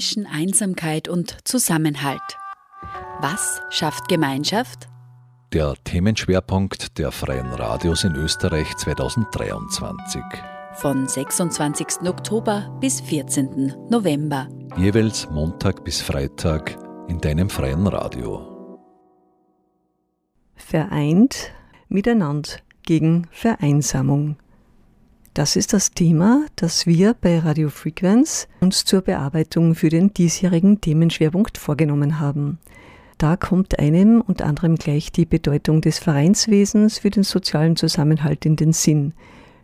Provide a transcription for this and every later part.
zwischen Einsamkeit und Zusammenhalt. Was schafft Gemeinschaft? Der Themenschwerpunkt der Freien Radios in Österreich 2023. Von 26. Oktober bis 14. November. Jeweils Montag bis Freitag in deinem freien Radio. Vereint miteinander gegen Vereinsamung. Das ist das Thema, das wir bei Radio Frequenz uns zur Bearbeitung für den diesjährigen Themenschwerpunkt vorgenommen haben. Da kommt einem und anderem gleich die Bedeutung des Vereinswesens für den sozialen Zusammenhalt in den Sinn.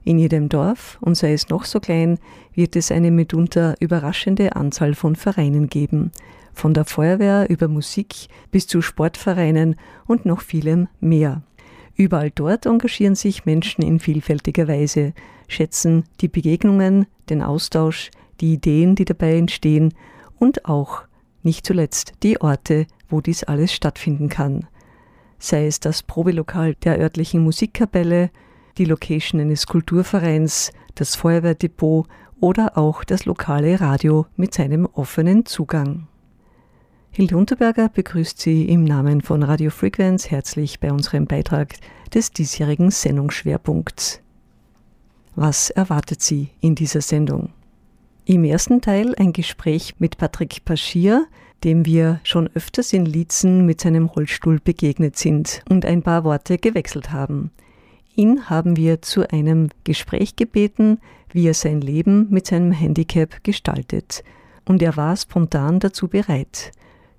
In jedem Dorf, und sei es noch so klein, wird es eine mitunter überraschende Anzahl von Vereinen geben. Von der Feuerwehr über Musik bis zu Sportvereinen und noch vielem mehr. Überall dort engagieren sich Menschen in vielfältiger Weise, schätzen die Begegnungen, den Austausch, die Ideen, die dabei entstehen und auch, nicht zuletzt, die Orte, wo dies alles stattfinden kann. Sei es das Probelokal der örtlichen Musikkapelle, die Location eines Kulturvereins, das Feuerwehrdepot oder auch das lokale Radio mit seinem offenen Zugang. Hilde Unterberger begrüßt Sie im Namen von Radio Frequenz herzlich bei unserem Beitrag des diesjährigen Sendungsschwerpunkts. Was erwartet Sie in dieser Sendung? Im ersten Teil ein Gespräch mit Patrick Paschier, dem wir schon öfters in Lietzen mit seinem Rollstuhl begegnet sind und ein paar Worte gewechselt haben. Ihn haben wir zu einem Gespräch gebeten, wie er sein Leben mit seinem Handicap gestaltet. Und er war spontan dazu bereit.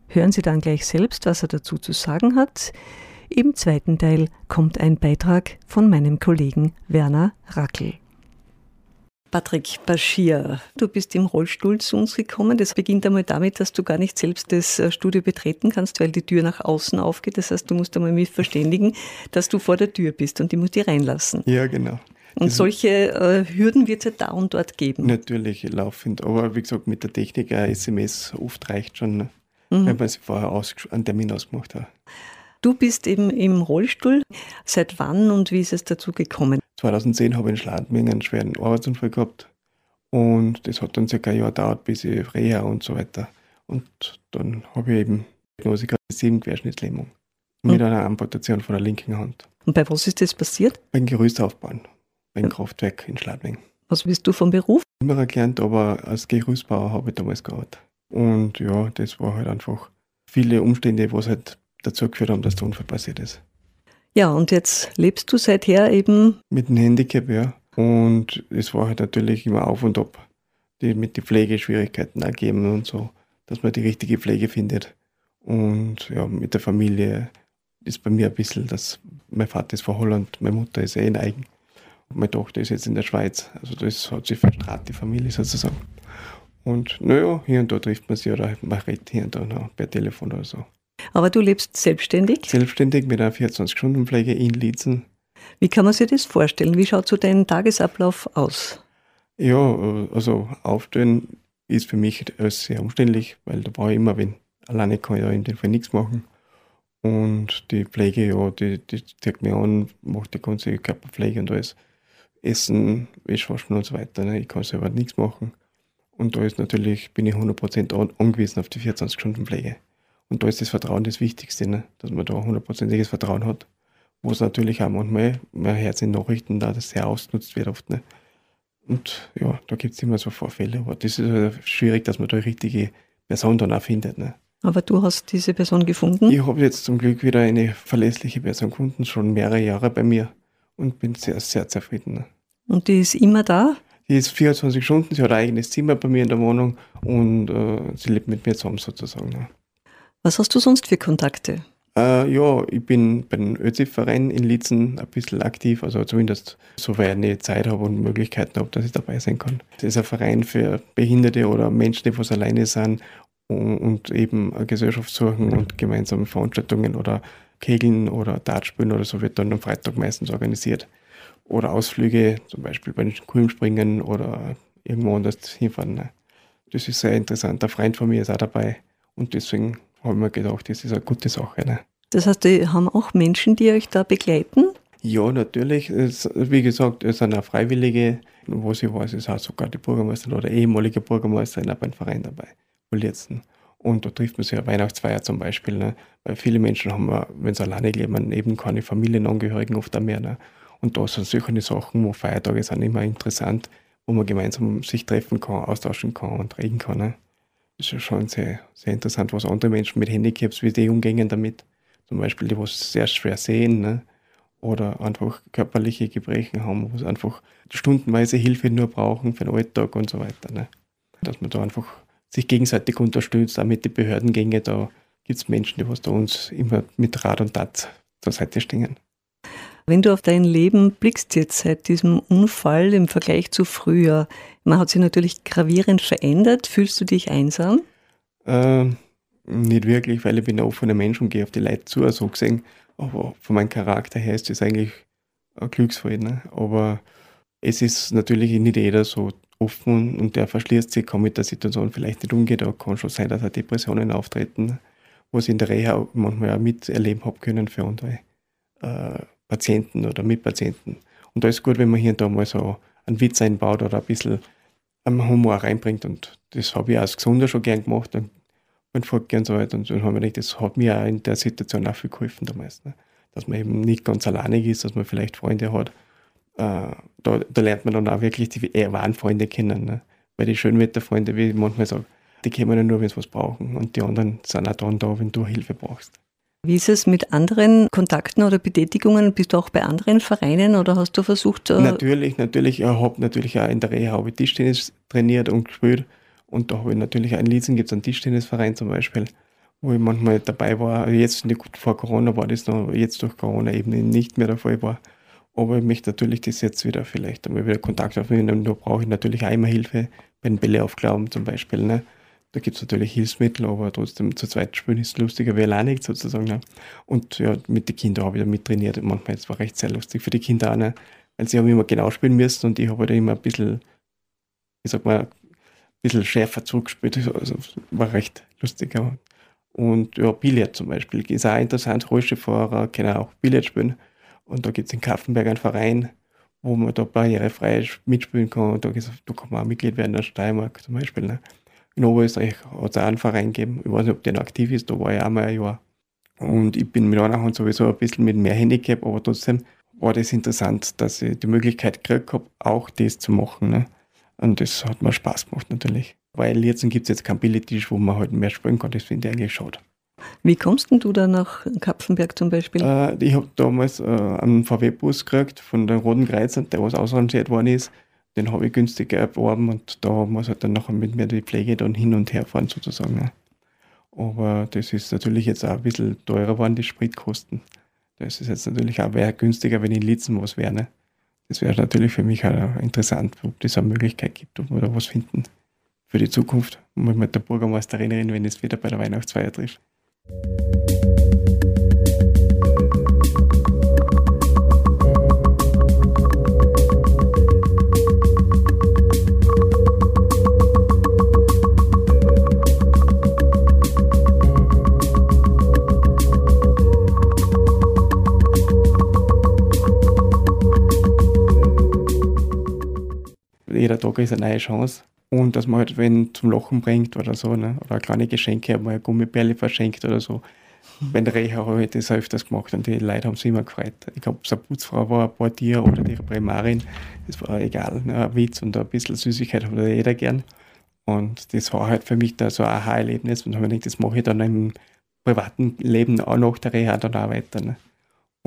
Hören Sie dann gleich selbst, was er dazu zu sagen hat. Im zweiten Teil kommt ein Beitrag von meinem Kollegen Werner Rackel. Patrick Bashir, du bist im Rollstuhl zu uns gekommen. Das beginnt einmal damit, dass du gar nicht selbst das äh, Studio betreten kannst, weil die Tür nach außen aufgeht. Das heißt, du musst einmal mich verständigen, dass du vor der Tür bist und die muss dich reinlassen. Ja, genau. Und solche äh, Hürden wird es ja da und dort geben. Natürlich laufend. Aber wie gesagt, mit der Technik ein SMS oft reicht schon. Mhm. wenn man sich vorher einen Termin ausgemacht hat. Du bist eben im Rollstuhl. Seit wann und wie ist es dazu gekommen? 2010 habe ich in Schladming einen schweren Arbeitsunfall gehabt. Und das hat dann circa ein Jahr gedauert, bis ich Reha und so weiter. Und dann habe ich eben Diagnose Querschnittslähmung. Mit mhm. einer Amputation von der linken Hand. Und bei was ist das passiert? Beim Gerüstaufbauen. Beim Kraftwerk in Schladming. Was bist du vom Beruf? Immer gelernt, aber als Gerüstbauer habe ich damals gearbeitet. Und ja, das war halt einfach viele Umstände, was halt dazu geführt haben, dass der Unfall passiert ist. Ja, und jetzt lebst du seither eben? Mit einem Handicap, ja. Und es war halt natürlich immer auf und ab, die mit den Pflegeschwierigkeiten ergeben und so, dass man die richtige Pflege findet. Und ja, mit der Familie ist bei mir ein bisschen, dass mein Vater ist von Holland, meine Mutter ist eh in Eigen. Und meine Tochter ist jetzt in der Schweiz. Also das hat sich verstrahlt, die Familie sozusagen. Und naja, hier und da trifft man sich oder man redet hier und da noch per Telefon oder so. Aber du lebst selbstständig? Selbstständig mit einer 24-Stunden-Pflege in Lietzen. Wie kann man sich das vorstellen? Wie schaut so dein Tagesablauf aus? Ja, also aufstehen ist für mich sehr umständlich, weil da brauche ich immer wenn Alleine kann ich ja in dem Fall nichts machen. Und die Pflege, ja, die, die zeigt mir an, macht die ganze Körperpflege und alles. Essen, Wäschwaschen und so weiter. Ne? Ich kann selber nichts machen. Und da ist natürlich, bin ich 100% angewiesen auf die 24-Stunden-Pflege. Und da ist das Vertrauen das Wichtigste, ne? dass man da 100%iges Vertrauen hat. Wo es natürlich auch manchmal, man hört in Nachrichten da, dass sehr ausgenutzt wird oft. Ne? Und ja, da gibt es immer so Vorfälle. Aber das ist halt schwierig, dass man da die richtige Person dann auch findet. Ne? Aber du hast diese Person gefunden? Ich habe jetzt zum Glück wieder eine verlässliche Person gefunden, schon mehrere Jahre bei mir und bin sehr, sehr zufrieden. Ne? Und die ist immer da? Die ist 24 Stunden, sie hat ein eigenes Zimmer bei mir in der Wohnung und äh, sie lebt mit mir zusammen sozusagen. Ja. Was hast du sonst für Kontakte? Äh, ja, ich bin beim ÖZIF-Verein in Lietzen ein bisschen aktiv, also zumindest soweit ich Zeit habe und Möglichkeiten habe, dass ich dabei sein kann. Das ist ein Verein für Behinderte oder Menschen, die was alleine sind und, und eben eine Gesellschaft suchen und gemeinsame Veranstaltungen oder Kegeln oder Dartspielen oder so wird dann am Freitag meistens organisiert oder Ausflüge, zum Beispiel bei den Kulmspringen oder irgendwo anders hinfahren. Ne? Das ist sehr interessant. Ein Freund von mir ist auch dabei und deswegen habe ich mir gedacht, das ist eine gute Sache. Ne? Das heißt, die haben auch Menschen, die euch da begleiten? Ja, natürlich. Es, wie gesagt, es sind auch Freiwillige. Was ich weiß, ist auch sogar die Bürgermeisterin oder ehemalige Bürgermeisterin auch beim Verein dabei. Letzten. Und da trifft man sich ja Weihnachtsfeier zum Beispiel. Ne? Weil viele Menschen haben, wenn sie alleine leben, eben keine Familienangehörigen oft mehr. Ne? Und da sind solche Sachen, wo Feiertage sind immer interessant, wo man gemeinsam sich treffen kann, austauschen kann und reden kann. Ne? Das ist ja schon sehr, sehr interessant, was andere Menschen mit Handicaps, wie die umgehen damit. Zum Beispiel die, was sehr schwer sehen ne? oder einfach körperliche Gebrechen haben, wo sie einfach stundenweise Hilfe nur brauchen für den Alltag und so weiter. Ne? Dass man da einfach sich gegenseitig unterstützt, auch mit den Behördengängen. Da gibt es Menschen, die was da uns immer mit Rat und Tat zur Seite stehen. Wenn du auf dein Leben blickst jetzt seit diesem Unfall im Vergleich zu früher, man hat sich natürlich gravierend verändert. Fühlst du dich einsam? Ähm, nicht wirklich, weil ich bin ein offener Mensch und gehe auf die Leute zu, so gesehen. Aber von meinem Charakter her ist das eigentlich ein Glücksfall. Ne? Aber es ist natürlich nicht jeder so offen und der verschließt sich, kann mit der Situation vielleicht nicht umgehen. Da kann schon sein, dass auch Depressionen auftreten, was ich in der Reha manchmal auch miterleben habe können für andere äh, Patienten oder Mitpatienten. Und da ist gut, wenn man hier und da mal so einen Witz einbaut oder ein bisschen Humor reinbringt. Und das habe ich als Gesunder schon gern gemacht und beim Vorgehen und so weiter. Und dann habe ich gedacht, das hat mir auch in der Situation auch viel geholfen damals. Ne? Dass man eben nicht ganz alleinig ist, dass man vielleicht Freunde hat äh, da, da, lernt man dann auch wirklich die eher wahren Freunde kennen. Ne? Weil die Schönwetterfreunde, wie ich manchmal sage, die kennen dann nur, wenn sie was brauchen. Und die anderen sind auch dann da, wenn du Hilfe brauchst. Wie ist es mit anderen Kontakten oder Betätigungen? Bist du auch bei anderen Vereinen oder hast du versucht? Äh natürlich, natürlich. Ich habe natürlich auch in der Reha habe ich Tischtennis trainiert und gespielt. Und da habe ich natürlich auch in Liezen gibt es einen Tischtennisverein zum Beispiel, wo ich manchmal dabei war. Jetzt vor Corona war das noch, jetzt durch Corona eben nicht mehr der Fall war. Aber ich möchte natürlich das jetzt wieder vielleicht einmal wieder Kontakt aufnehmen. Da brauche ich natürlich auch immer Hilfe bei den Bälleaufgaben zum Beispiel. Ne? Da gibt es natürlich Hilfsmittel, aber trotzdem zu zweit spielen ist lustiger wie alleine sozusagen. Ne? Und ja, mit den Kindern habe ich da mittrainiert. Manchmal es war recht sehr lustig für die Kinder auch, ne? weil sie haben immer genau spielen müssen und ich habe halt immer ein bisschen, ich sag mal, ein bisschen schärfer zurückgespielt. Also war recht lustig. Ja. Und ja, Billard zum Beispiel ist auch interessant. Rollstuhlfahrer können auch Billard spielen. Und da gibt es in Kaffenberg einen Verein, wo man da barrierefrei mitspielen kann. Und da, da kann man auch Mitglied werden der Steiermark zum Beispiel. Ne? In Oberösterreich hat es auch einen Verein gegeben. Ich weiß nicht, ob der noch aktiv ist, da war ich auch mal ein Jahr. Und ich bin mit einer Hand sowieso ein bisschen mit mehr Handicap, aber trotzdem war das interessant, dass ich die Möglichkeit gekriegt habe, auch das zu machen. Ne? Und das hat mir Spaß gemacht natürlich. Weil jetzt gibt es jetzt keinen Billigtisch, wo man halt mehr spielen kann. Das finde ich eigentlich schade. Wie kommst denn du da nach Kapfenberg zum Beispiel? Äh, ich habe damals äh, einen VW-Bus gekriegt von den Roten Kreuzern, der was ausrangiert worden ist. Den habe ich günstig erworben und da muss halt dann nachher mit mir die Pflege dann hin und her fahren sozusagen. Aber das ist natürlich jetzt auch ein bisschen teurer geworden, die Spritkosten. Das ist jetzt natürlich auch günstiger, wenn in Litzen was wäre. Ne? Das wäre natürlich für mich auch interessant, ob es eine Möglichkeit gibt, ob wir da was finden für die Zukunft. Mal mit der Bürgermeisterin reden, wenn es wieder bei der Weihnachtsfeier trifft. Jeder Tag ist eine neue Chance. Und dass man halt, wenn zum Lachen bringt oder so, ne? oder kleine Geschenke, mal eine Gummibärle verschenkt oder so. Wenn der Reha habe ich das öfters gemacht und die Leute haben sich immer gefreut. Ich glaube, so eine Putzfrau war ein paar Tier oder die Primarin, das war egal. Ne? Ein Witz und ein bisschen Süßigkeit hat jeder gern. Und das war halt für mich da so ein Aha-Erlebnis und habe mir gedacht, das mache ich dann im privaten Leben auch nach der Reha dann auch weiter. Ne?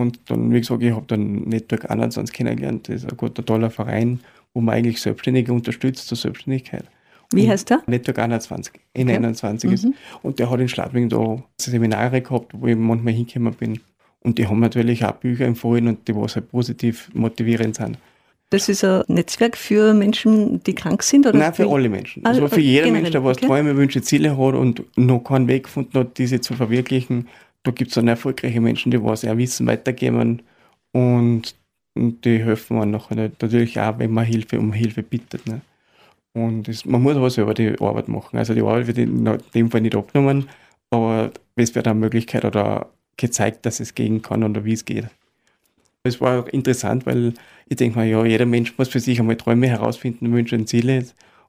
Und dann, wie gesagt, ich habe dann Network 21 kennengelernt, das ist ein guter, toller Verein wo man eigentlich Selbstständige unterstützt zur Selbstständigkeit. Wie heißt der? Network 21, N21 okay. ist. Mhm. Und der hat in Schladming da Seminare gehabt, wo ich manchmal hingekommen bin. Und die haben natürlich auch Bücher empfohlen und die was halt positiv motivierend sind. Das ist ein Netzwerk für Menschen, die krank sind? Oder Nein, für alle Menschen. Also, also für jeden Mensch, der was okay. Träume, Wünsche, Ziele hat und noch keinen Weg gefunden hat, diese zu verwirklichen. Da gibt es dann erfolgreiche Menschen, die was ihr Wissen weitergeben. Und und die helfen man nachher nicht. natürlich auch, wenn man Hilfe um Hilfe bittet. Ne? Und das, man muss aber selber die Arbeit machen. Also die Arbeit wird in dem Fall nicht abgenommen, aber es wird eine Möglichkeit oder gezeigt, dass es gehen kann oder wie es geht. Es war auch interessant, weil ich denke mal, ja, jeder Mensch muss für sich einmal Träume herausfinden, Wünsche und Ziele.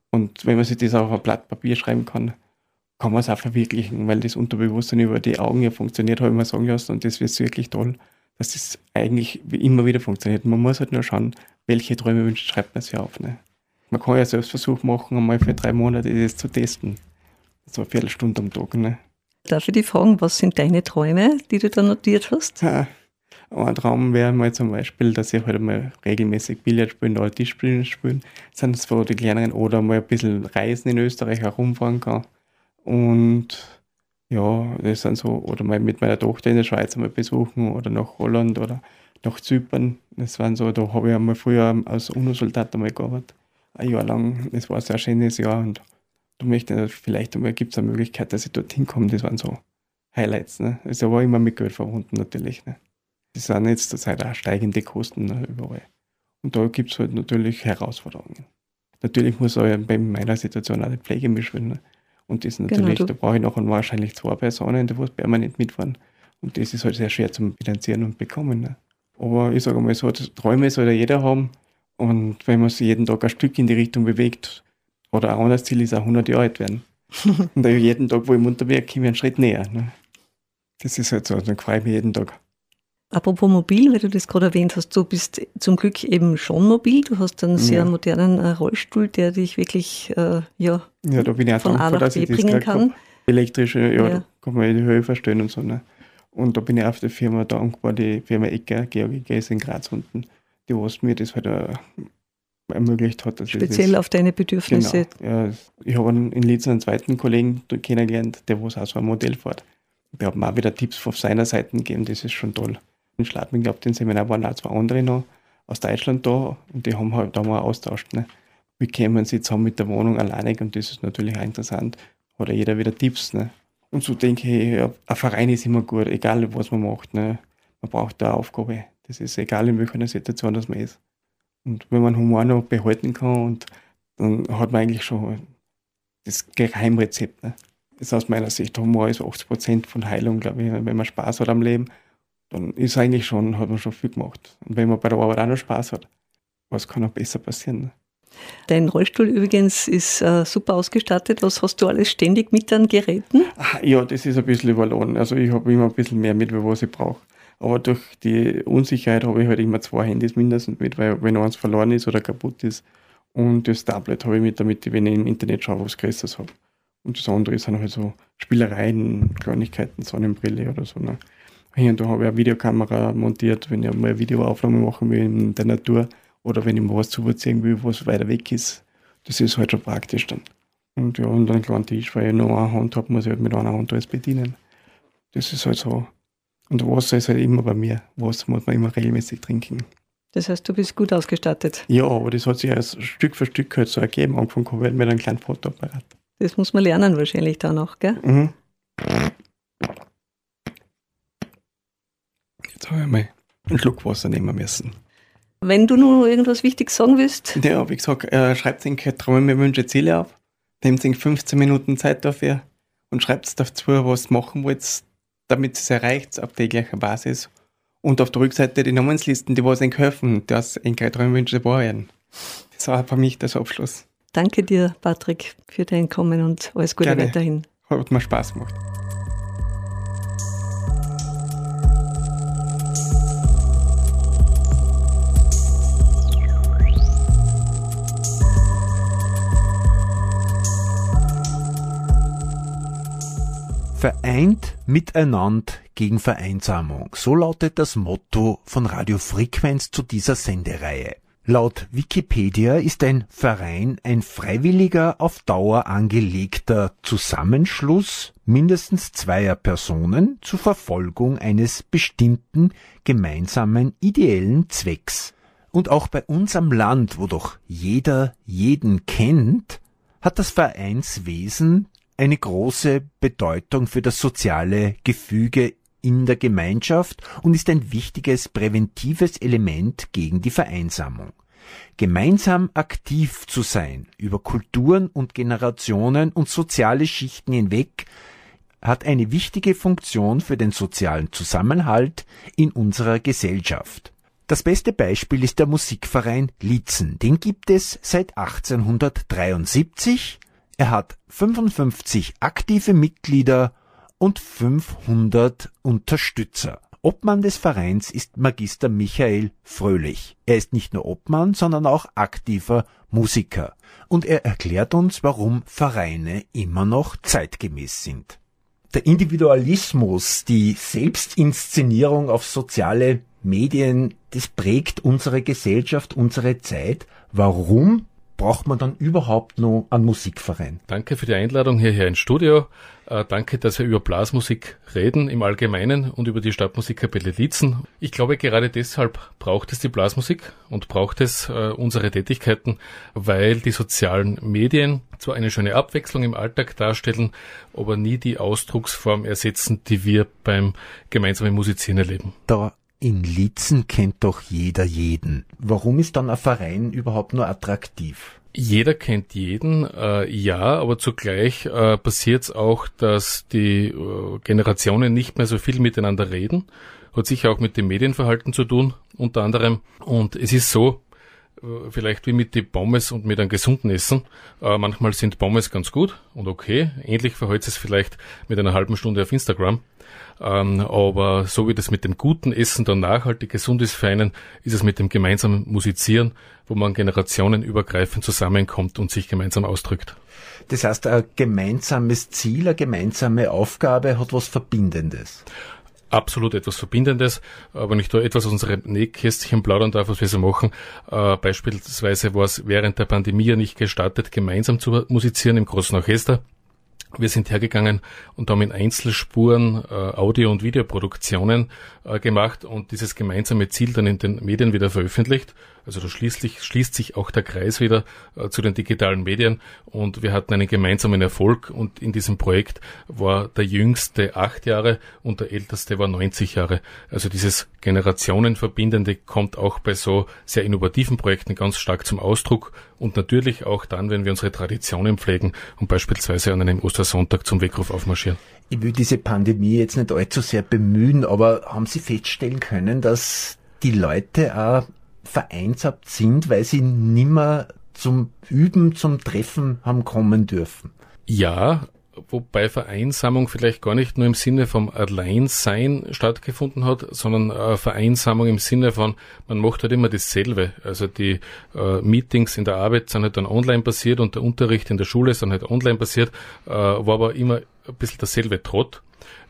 Und wenn man sich das auf ein Blatt Papier schreiben kann kann man es auch verwirklichen, weil das Unterbewusstsein über die Augen ja funktioniert, habe ich mir sagen lassen und das wird wirklich toll, dass das eigentlich immer wieder funktioniert. Man muss halt nur schauen, welche Träume wünscht, schreibt man sich auf. Ne? Man kann ja Selbstversuch machen, einmal für drei Monate das zu testen. So eine Viertelstunde am Tag. Ne? Darf ich dich fragen, was sind deine Träume, die du da notiert hast? Ja, ein Traum wäre mal zum Beispiel, dass ich halt mal regelmäßig Billard spielen oder Tischspielen spielen. Das sind so die kleineren oder mal ein bisschen reisen in Österreich herumfahren kann. Und ja, das sind so, oder mal mit meiner Tochter in der Schweiz einmal besuchen oder nach Holland oder nach Zypern. Das waren so, da habe ich einmal früher als UNO-Soldat einmal gearbeitet. Ein Jahr lang. Das war ein sehr schönes Jahr und da möchte ich, vielleicht gibt es eine Möglichkeit, dass ich dorthin komme. Das waren so Highlights. Ne? Also war immer mit Geld verbunden natürlich. Ne? Das sind jetzt zurzeit auch steigende Kosten ne, überall. Und da gibt es halt natürlich Herausforderungen. Natürlich muss auch bei meiner Situation auch die Pflege mitspielen. Ne? Und das genau, natürlich, genau, da brauche ich nachher wahrscheinlich zwei Personen, die permanent mitfahren. Und das ist halt sehr schwer zu finanzieren und bekommen. Ne? Aber ich sage mal so, Träume soll ja jeder haben. Und wenn man sich jeden Tag ein Stück in die Richtung bewegt, oder ein anderes Ziel ist auch 100 Jahre alt werden. und jeden Tag, wo ich munter werde, komme ich einen Schritt näher. Ne? Das ist halt so, dann freue ich mich jeden Tag. Apropos mobil, weil du das gerade erwähnt hast, du bist zum Glück eben schon mobil. Du hast einen sehr ja. modernen äh, Rollstuhl, der dich wirklich äh, ja, ja, da bin ich auch von dankbar, A nach B bringen kann. Elektrische, ja, ja. Da kann man in die Höhe verstellen und so. Ne? Und da bin ich auf der Firma dankbar, die Firma Ecker, Georg Ecker ist in Graz unten, die was mir das halt uh, ermöglicht hat. Speziell auf deine Bedürfnisse. Genau. Ja, ich habe in Linz einen zweiten Kollegen kennengelernt, der was auch so ein Modell fährt. Der hat mir auch wieder Tipps von seiner Seite gegeben, das ist schon toll in Schladming, glaube den Seminar waren auch zwei andere noch aus Deutschland da und die haben halt da mal austauscht. Ne? Wie kämen sie zusammen mit der Wohnung alleine und das ist natürlich auch interessant. Oder jeder wieder Tipps. Ne? Und so denke ich, ein Verein ist immer gut, egal was man macht. Ne? Man braucht eine Aufgabe. Das ist egal, in welcher Situation das man ist. Und wenn man Humor noch behalten kann, und, dann hat man eigentlich schon das Geheimrezept. Ne? Ist aus meiner Sicht, Humor ist 80% von Heilung, glaube ich, wenn man Spaß hat am Leben dann ist eigentlich schon, hat man schon viel gemacht. Und wenn man bei der Arbeit auch noch Spaß hat, was kann auch besser passieren? Ne? Dein Rollstuhl übrigens ist äh, super ausgestattet. Was hast du alles ständig mit an Geräten? Ach, ja, das ist ein bisschen überladen. Also ich habe immer ein bisschen mehr mit, was ich brauche. Aber durch die Unsicherheit habe ich halt immer zwei Handys mindestens mit, weil wenn eins verloren ist oder kaputt ist. Und das Tablet habe ich mit, damit ich, wenn ich im Internet schaue, was Größeres habe. Und das andere sind halt so Spielereien, Kleinigkeiten, Sonnenbrille oder so. Ne? Hier und da habe ich eine Videokamera montiert, wenn ich mal eine Videoaufnahme machen will in der Natur oder wenn ich mal was zuziehen will, was weiter weg ist. Das ist halt schon praktisch dann. Und ja, und einen kleinen Tisch, weil ich nur eine Hand habe, muss ich halt mit einer Hand alles bedienen. Das ist halt so. Und Wasser ist halt immer bei mir. Wasser muss man immer regelmäßig trinken. Das heißt, du bist gut ausgestattet. Ja, aber das hat sich erst Stück für Stück halt so ergeben. Angefangen habe ich mit einem kleinen Fotoapparat. Das muss man lernen wahrscheinlich dann auch, gell? Mhm. Jetzt habe ich mal einen Schluck Wasser nehmen müssen. Wenn du noch irgendwas Wichtiges sagen willst? Ja, wie gesagt, äh, schreibt sich Träume, Wünsche, Ziele auf. Nehmt sich 15 Minuten Zeit dafür und schreibt dazu, was ihr machen wollt, damit es erreicht auf täglicher Basis. Und auf der Rückseite die Namenslisten, die was euch helfen, dass eure Träume, Wünsche wahr werden. Das war für mich das Abschluss. Danke dir, Patrick, für dein Kommen und alles Gute Gerne. weiterhin. Hat mir Spaß gemacht. Vereint miteinander gegen Vereinsamung. So lautet das Motto von Radio Frequenz zu dieser Sendereihe. Laut Wikipedia ist ein Verein ein freiwilliger, auf Dauer angelegter Zusammenschluss mindestens zweier Personen zur Verfolgung eines bestimmten gemeinsamen ideellen Zwecks. Und auch bei uns am Land, wo doch jeder jeden kennt, hat das Vereinswesen eine große Bedeutung für das soziale Gefüge in der Gemeinschaft und ist ein wichtiges präventives Element gegen die Vereinsamung. Gemeinsam aktiv zu sein über Kulturen und Generationen und soziale Schichten hinweg hat eine wichtige Funktion für den sozialen Zusammenhalt in unserer Gesellschaft. Das beste Beispiel ist der Musikverein Lietzen. Den gibt es seit 1873 Er hat 55 aktive Mitglieder und 500 Unterstützer. Obmann des Vereins ist Magister Michael Fröhlich. Er ist nicht nur Obmann, sondern auch aktiver Musiker. Und er erklärt uns, warum Vereine immer noch zeitgemäß sind. Der Individualismus, die Selbstinszenierung auf soziale Medien, das prägt unsere Gesellschaft, unsere Zeit. Warum braucht man dann überhaupt noch einen Musikverein? Danke für die Einladung hierher ins Studio. Äh, danke, dass wir über Blasmusik reden im Allgemeinen und über die Stadtmusikkapelle Lietzen. Ich glaube, gerade deshalb braucht es die Blasmusik und braucht es äh, unsere Tätigkeiten, weil die sozialen Medien zwar eine schöne Abwechslung im Alltag darstellen, aber nie die Ausdrucksform ersetzen, die wir beim gemeinsamen Musizieren erleben. Da in Lietzen kennt doch jeder jeden. Warum ist dann ein Verein überhaupt nur attraktiv? Jeder kennt jeden, äh, ja, aber zugleich äh, passiert es auch, dass die äh, Generationen nicht mehr so viel miteinander reden. Hat sicher auch mit dem Medienverhalten zu tun, unter anderem. Und es ist so, äh, vielleicht wie mit den Pommes und mit einem gesunden Essen. Äh, manchmal sind Pommes ganz gut und okay. Ähnlich verhält es vielleicht mit einer halben Stunde auf Instagram. Ähm, aber so wie das mit dem guten Essen dann nachhaltig gesund ist für einen, ist es mit dem gemeinsamen Musizieren, wo man generationenübergreifend zusammenkommt und sich gemeinsam ausdrückt. Das heißt, ein gemeinsames Ziel, eine gemeinsame Aufgabe hat was Verbindendes absolut etwas Verbindendes. Wenn ich da etwas aus unserem Nähkästchen plaudern darf, was wir so machen, äh, beispielsweise war es während der Pandemie ja nicht gestartet, gemeinsam zu musizieren im großen Orchester. Wir sind hergegangen und haben in Einzelspuren äh, Audio- und Videoproduktionen äh, gemacht und dieses gemeinsame Ziel dann in den Medien wieder veröffentlicht. Also da schließlich schließt sich auch der Kreis wieder äh, zu den digitalen Medien und wir hatten einen gemeinsamen Erfolg und in diesem Projekt war der jüngste acht Jahre und der älteste war 90 Jahre. Also dieses Generationenverbindende kommt auch bei so sehr innovativen Projekten ganz stark zum Ausdruck und natürlich auch dann, wenn wir unsere Traditionen pflegen und beispielsweise an einem Ostersonntag zum Weckruf aufmarschieren. Ich will diese Pandemie jetzt nicht allzu sehr bemühen, aber haben Sie feststellen können, dass die Leute auch vereinsamt sind, weil sie nimmer zum Üben, zum Treffen haben kommen dürfen. Ja, wobei Vereinsamung vielleicht gar nicht nur im Sinne vom Alleinsein stattgefunden hat, sondern äh, Vereinsamung im Sinne von, man macht halt immer dasselbe. Also die äh, Meetings in der Arbeit sind halt dann online passiert und der Unterricht in der Schule ist dann halt online passiert, äh, war aber immer ein bisschen dasselbe Trott.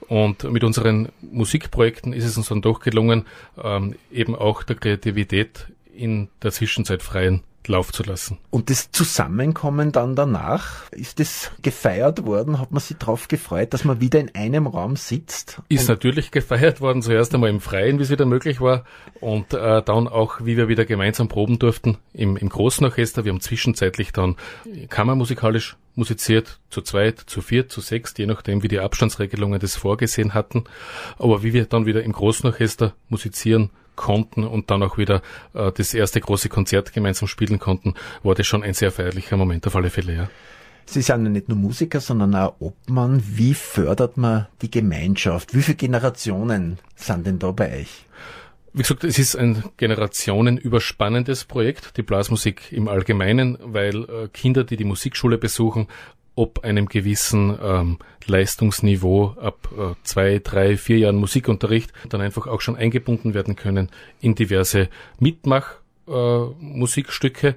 Und mit unseren Musikprojekten ist es uns dann doch gelungen, ähm, eben auch der Kreativität in der Zwischenzeit freien Lauf zu lassen. Und das Zusammenkommen dann danach, ist das gefeiert worden? Hat man sich darauf gefreut, dass man wieder in einem Raum sitzt? Ist natürlich gefeiert worden, zuerst einmal im Freien, wie es wieder möglich war, und äh, dann auch, wie wir wieder gemeinsam proben durften im, im großen Orchester. Wir haben zwischenzeitlich dann kammermusikalisch musiziert, zu zweit, zu viert, zu sechs, je nachdem, wie die Abstandsregelungen das vorgesehen hatten. Aber wie wir dann wieder im großen Orchester musizieren konnten und dann auch wieder äh, das erste große Konzert gemeinsam spielen konnten, war das schon ein sehr feierlicher Moment auf alle Fälle, ja. Sie sind ja nicht nur Musiker, sondern auch Obmann. Wie fördert man die Gemeinschaft? Wie viele Generationen sind denn da bei euch? Wie gesagt, es ist ein generationenüberspannendes Projekt, die Blasmusik im Allgemeinen, weil äh, Kinder, die die Musikschule besuchen, ob einem gewissen ähm, Leistungsniveau ab äh, zwei, drei, vier Jahren Musikunterricht dann einfach auch schon eingebunden werden können in diverse Mitmach-Musikstücke. Äh,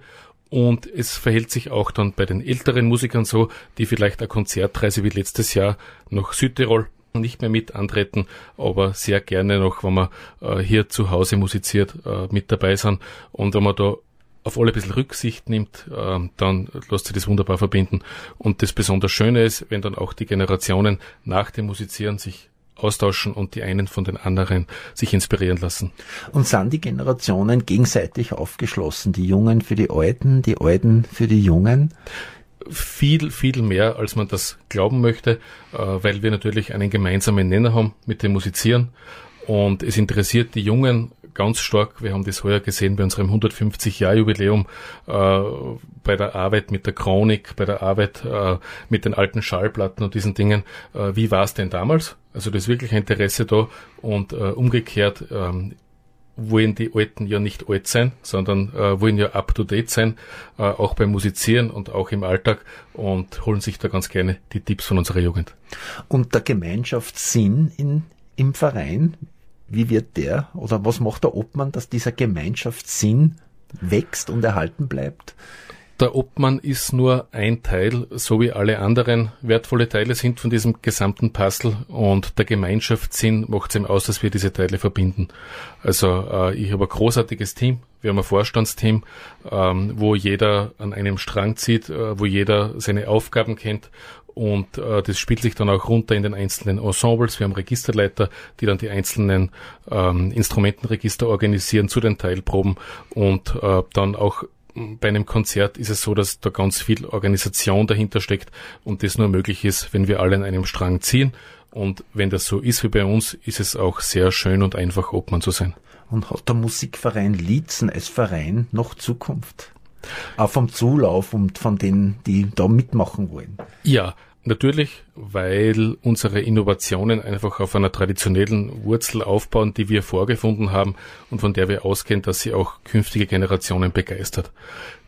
und es verhält sich auch dann bei den älteren Musikern so, die vielleicht eine Konzertreise wie letztes Jahr nach Südtirol nicht mehr mit antreten, aber sehr gerne noch, wenn man äh, hier zu Hause musiziert, äh, mit dabei sind. Und wenn man da auf alle ein bisschen Rücksicht nimmt, äh, dann lässt sich das wunderbar verbinden. Und das besonders Schöne ist, wenn dann auch die Generationen nach dem Musizieren sich austauschen und die einen von den anderen sich inspirieren lassen. Und sind die Generationen gegenseitig aufgeschlossen, die Jungen für die Alten, die Alten für die Jungen? Viel, viel mehr, als man das glauben möchte, äh, weil wir natürlich einen gemeinsamen Nenner haben mit dem Musizieren. Und es interessiert die Jungen ganz stark. Wir haben das heuer gesehen bei unserem 150-Jahr-Jubiläum äh, bei der Arbeit mit der Chronik, bei der Arbeit äh, mit den alten Schallplatten und diesen Dingen. Äh, wie war es denn damals? Also da ist wirklich ein Interesse da und äh, umgekehrt ähm, wollen die Alten ja nicht alt sein, sondern äh, wollen ja up to date sein, äh, auch beim Musizieren und auch im Alltag und holen sich da ganz gerne die Tipps von unserer Jugend. Und der Gemeinschaftssinn in, im Verein, wie wird der oder was macht der Obmann, dass dieser Gemeinschaftssinn wächst und erhalten bleibt? Der Obmann ist nur ein Teil, so wie alle anderen wertvolle Teile sind von diesem gesamten Puzzle und der Gemeinschaftssinn macht es ihm aus, dass wir diese Teile verbinden. Also äh, ich habe ein großartiges Team, wir haben ein Vorstandsteam, ähm, wo jeder an einem Strang zieht, äh, wo jeder seine Aufgaben kennt und äh, das spielt sich dann auch runter in den einzelnen Ensembles. Wir haben Registerleiter, die dann die einzelnen ähm, Instrumentenregister organisieren zu den Teilproben und äh, dann auch bei einem Konzert ist es so, dass da ganz viel Organisation dahinter steckt und das nur möglich ist, wenn wir alle an einem Strang ziehen. Und wenn das so ist wie bei uns, ist es auch sehr schön und einfach, Obmann zu sein. Und hat der Musikverein Lietzen als Verein noch Zukunft? Auch vom Zulauf und von denen, die da mitmachen wollen? Ja, Natürlich, weil unsere Innovationen einfach auf einer traditionellen Wurzel aufbauen, die wir vorgefunden haben und von der wir ausgehen, dass sie auch künftige Generationen begeistert.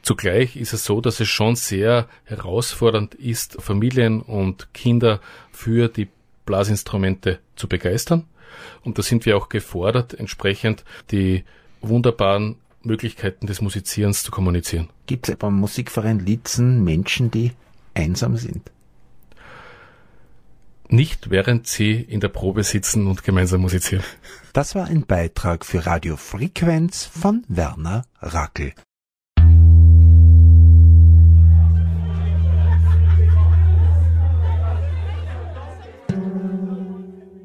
Zugleich ist es so, dass es schon sehr herausfordernd ist, Familien und Kinder für die Blasinstrumente zu begeistern. Und da sind wir auch gefordert, entsprechend die wunderbaren Möglichkeiten des Musizierens zu kommunizieren. Gibt es beim Musikverein Litzen Menschen, die einsam sind? nicht während sie in der Probe sitzen und gemeinsam musizieren. Das war ein Beitrag für Radio Frequenz von Werner Rackel.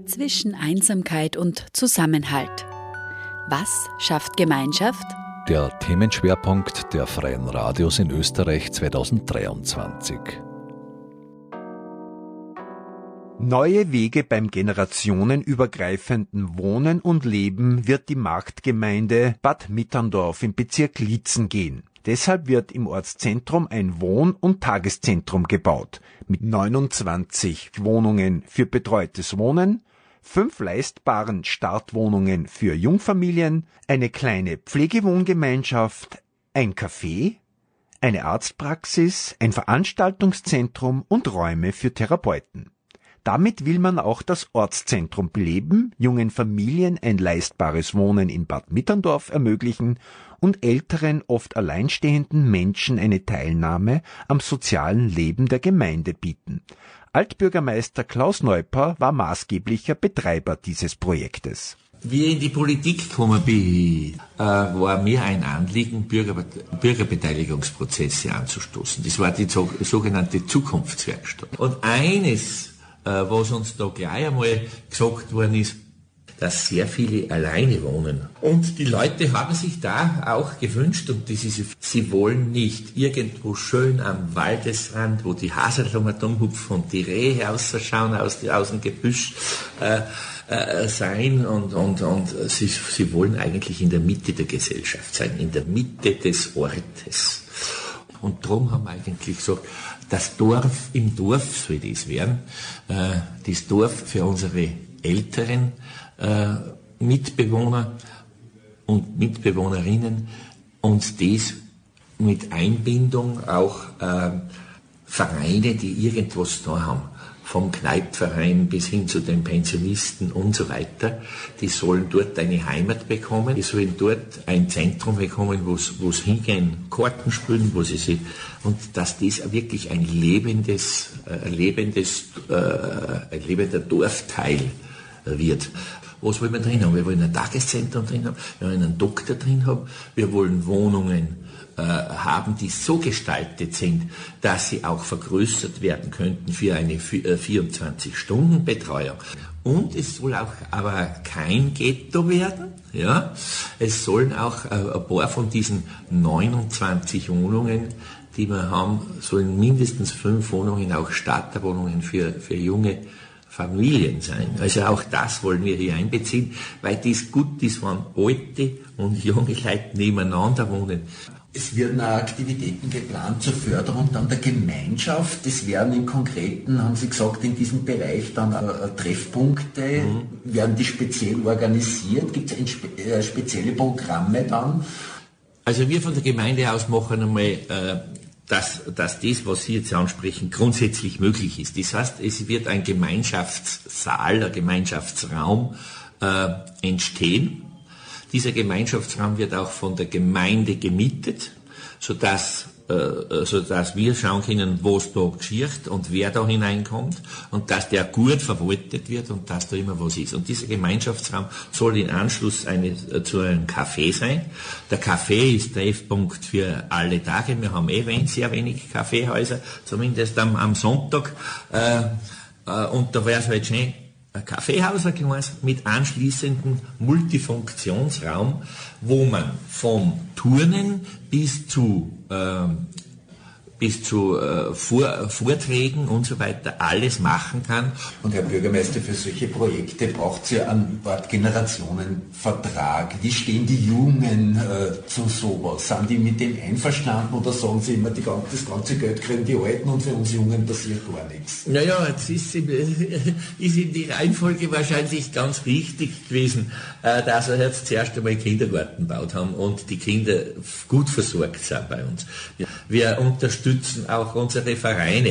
Zwischen Einsamkeit und Zusammenhalt. Was schafft Gemeinschaft? Der Themenschwerpunkt der Freien Radios in Österreich 2023. Neue Wege beim generationenübergreifenden Wohnen und Leben wird die Marktgemeinde Bad Mitterndorf im Bezirk Lietzen gehen. Deshalb wird im Ortszentrum ein Wohn- und Tageszentrum gebaut, mit 29 Wohnungen für betreutes Wohnen, fünf leistbaren Startwohnungen für Jungfamilien, eine kleine Pflegewohngemeinschaft, ein Café, eine Arztpraxis, ein Veranstaltungszentrum und Räume für Therapeuten. Damit will man auch das Ortszentrum beleben, jungen Familien ein leistbares Wohnen in Bad Mitterndorf ermöglichen und älteren, oft alleinstehenden Menschen eine Teilnahme am sozialen Leben der Gemeinde bieten. Altbürgermeister Klaus Neuper war maßgeblicher Betreiber dieses Projektes. Wie ich in die Politik gekommen bin, äh, war mir ein Anliegen, Bürger, Bürgerbeteiligungsprozesse anzustoßen. Das war die sogenannte Zukunftswerkstatt. Und eines äh, was uns da gleich einmal gesagt worden ist, dass sehr viele alleine wohnen. Und die Leute haben sich da auch gewünscht, und das ist, sie wollen nicht irgendwo schön am Waldesrand, wo die Haselnummern umhupfen und die Rehe ausschauen aus, aus dem Gebüsch, äh, äh, sein und, und, und sie, sie wollen eigentlich in der Mitte der Gesellschaft sein, in der Mitte des Ortes. Und darum haben wir eigentlich gesagt, das Dorf im Dorf soll das werden. Äh, das Dorf für unsere älteren äh, Mitbewohner und Mitbewohnerinnen und das mit Einbindung auch äh, Vereine, die irgendwas da haben vom Kneipverein bis hin zu den Pensionisten und so weiter, die sollen dort eine Heimat bekommen, die sollen dort ein Zentrum bekommen, wo sie hingehen, Karten spielen, wo sie sich, und dass das wirklich ein lebendes, äh, lebendes, äh, ein lebender Dorfteil wird. Was wollen wir drin haben? Wir wollen ein Tageszentrum drin haben, wir wollen einen Doktor drin haben, wir wollen Wohnungen äh, haben, die so gestaltet sind, dass sie auch vergrößert werden könnten für eine 24-Stunden-Betreuung. Äh, Und es soll auch aber kein Ghetto werden. Ja? Es sollen auch äh, ein paar von diesen 29 Wohnungen, die wir haben, sollen mindestens fünf Wohnungen, auch Starterwohnungen für, für junge Familien sein. Also auch das wollen wir hier einbeziehen, weil das gut ist, wenn alte und junge Leute nebeneinander wohnen. Es werden auch Aktivitäten geplant zur Förderung dann der Gemeinschaft. Es werden im Konkreten, haben Sie gesagt, in diesem Bereich dann äh, Treffpunkte, mhm. werden die speziell organisiert? Gibt es äh, spezielle Programme dann? Also wir von der Gemeinde aus machen einmal, äh, dass, dass das, was Sie jetzt ansprechen, grundsätzlich möglich ist. Das heißt, es wird ein Gemeinschaftssaal, ein Gemeinschaftsraum äh, entstehen dieser Gemeinschaftsraum wird auch von der Gemeinde gemietet, sodass sodass wir schauen können, wo es da geschieht und wer da hineinkommt und dass der gut verwaltet wird und dass da immer was ist. Und dieser Gemeinschaftsraum soll in Anschluss eine, äh, zu einem Café sein. Der Café ist Treffpunkt für alle Tage. Wir haben eh sehr wenig Kaffeehäuser, zumindest am, am Sonntag. Äh, äh, und da wäre es halt schön, ein Kaffeehaus mit anschließendem Multifunktionsraum, wo man vom Turnen bis zu ähm, bis zu äh, Vor Vorträgen und so weiter alles machen kann. Und Herr Bürgermeister, für solche Projekte braucht es ja einen Art Generationenvertrag. Wie stehen die Jungen äh, zu sowas? Sind die mit dem einverstanden oder sagen sie immer, die, das ganze Geld kriegen die Alten und für uns Jungen passiert gar nichts? Naja, jetzt ist, ist in die Reihenfolge wahrscheinlich ganz wichtig gewesen, äh, dass wir jetzt zuerst einmal Kindergarten gebaut haben und die Kinder gut versorgt sind bei uns. Wir unterstützen unterstützen auch unsere Vereine,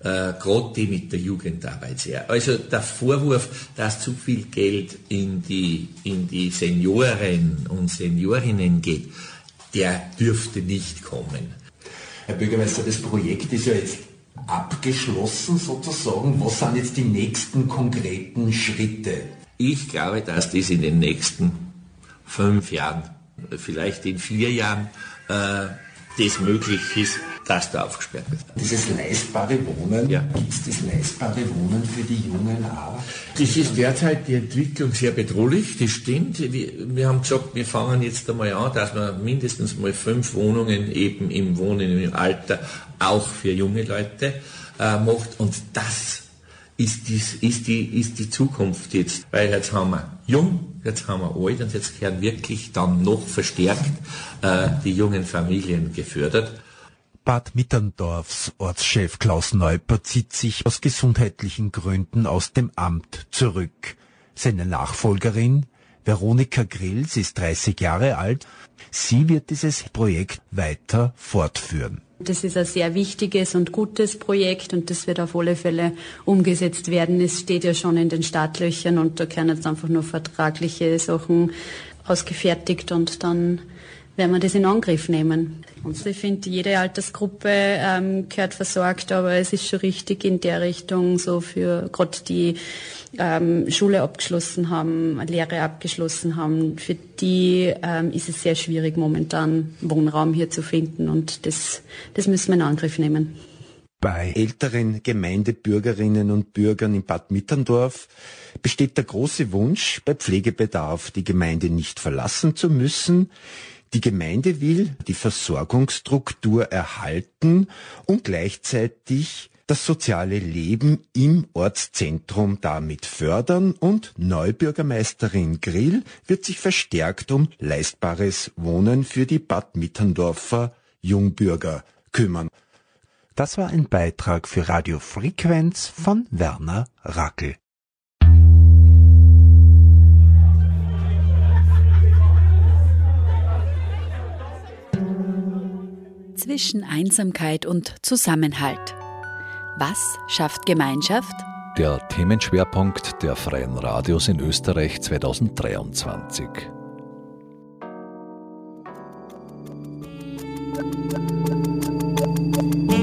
äh, gerade die mit der Jugendarbeit sehr. Also der Vorwurf, dass zu viel Geld in die, in die Senioren und Seniorinnen geht, der dürfte nicht kommen. Herr Bürgermeister, das Projekt ist ja jetzt abgeschlossen sozusagen. Was sind jetzt die nächsten konkreten Schritte? Ich glaube, dass das in den nächsten fünf Jahren, vielleicht in vier Jahren, äh, das möglich ist, dass da aufgesperrt wird. Dieses leistbare Wohnen, ja. gibt es das leistbare Wohnen für die Jungen auch? Das ist derzeit die Entwicklung sehr bedrohlich, das stimmt. Wir, wir haben gesagt, wir fangen jetzt einmal an, dass man mindestens mal fünf Wohnungen eben im Wohnen im Alter auch für junge Leute äh, macht und das ist, dies, ist, die, ist die Zukunft jetzt. Weil jetzt haben wir jung, jetzt haben wir alt und jetzt werden wirklich dann noch verstärkt äh, die jungen Familien gefördert. Bad Mitterndorfs Ortschef Klaus Neuper zieht sich aus gesundheitlichen Gründen aus dem Amt zurück. Seine Nachfolgerin, Veronika Grills, ist 30 Jahre alt. Sie wird dieses Projekt weiter fortführen. Das ist ein sehr wichtiges und gutes Projekt und das wird auf alle Fälle umgesetzt werden. Es steht ja schon in den Startlöchern und da können jetzt einfach nur vertragliche Sachen ausgefertigt und dann werden wir das in Angriff nehmen. Und ich finde, jede Altersgruppe ähm, gehört versorgt, aber es ist schon richtig in der Richtung, so für gerade die ähm, Schule abgeschlossen haben, Lehre abgeschlossen haben, für die ähm, ist es sehr schwierig momentan Wohnraum hier zu finden und das, das müssen wir in Angriff nehmen. Bei älteren Gemeindebürgerinnen und Bürgern in Bad Mitterndorf besteht der große Wunsch, bei Pflegebedarf die Gemeinde nicht verlassen zu müssen. Die Gemeinde will die Versorgungsstruktur erhalten und gleichzeitig das soziale Leben im Ortszentrum damit fördern und Neubürgermeisterin Grill wird sich verstärkt um leistbares Wohnen für die Bad Mitterndorfer Jungbürger kümmern. Das war ein Beitrag für Radio Frequenz von Werner Rackel. zwischen Einsamkeit und Zusammenhalt. Was schafft Gemeinschaft? Der Themenschwerpunkt der Freien Radios in Österreich 2023. Musik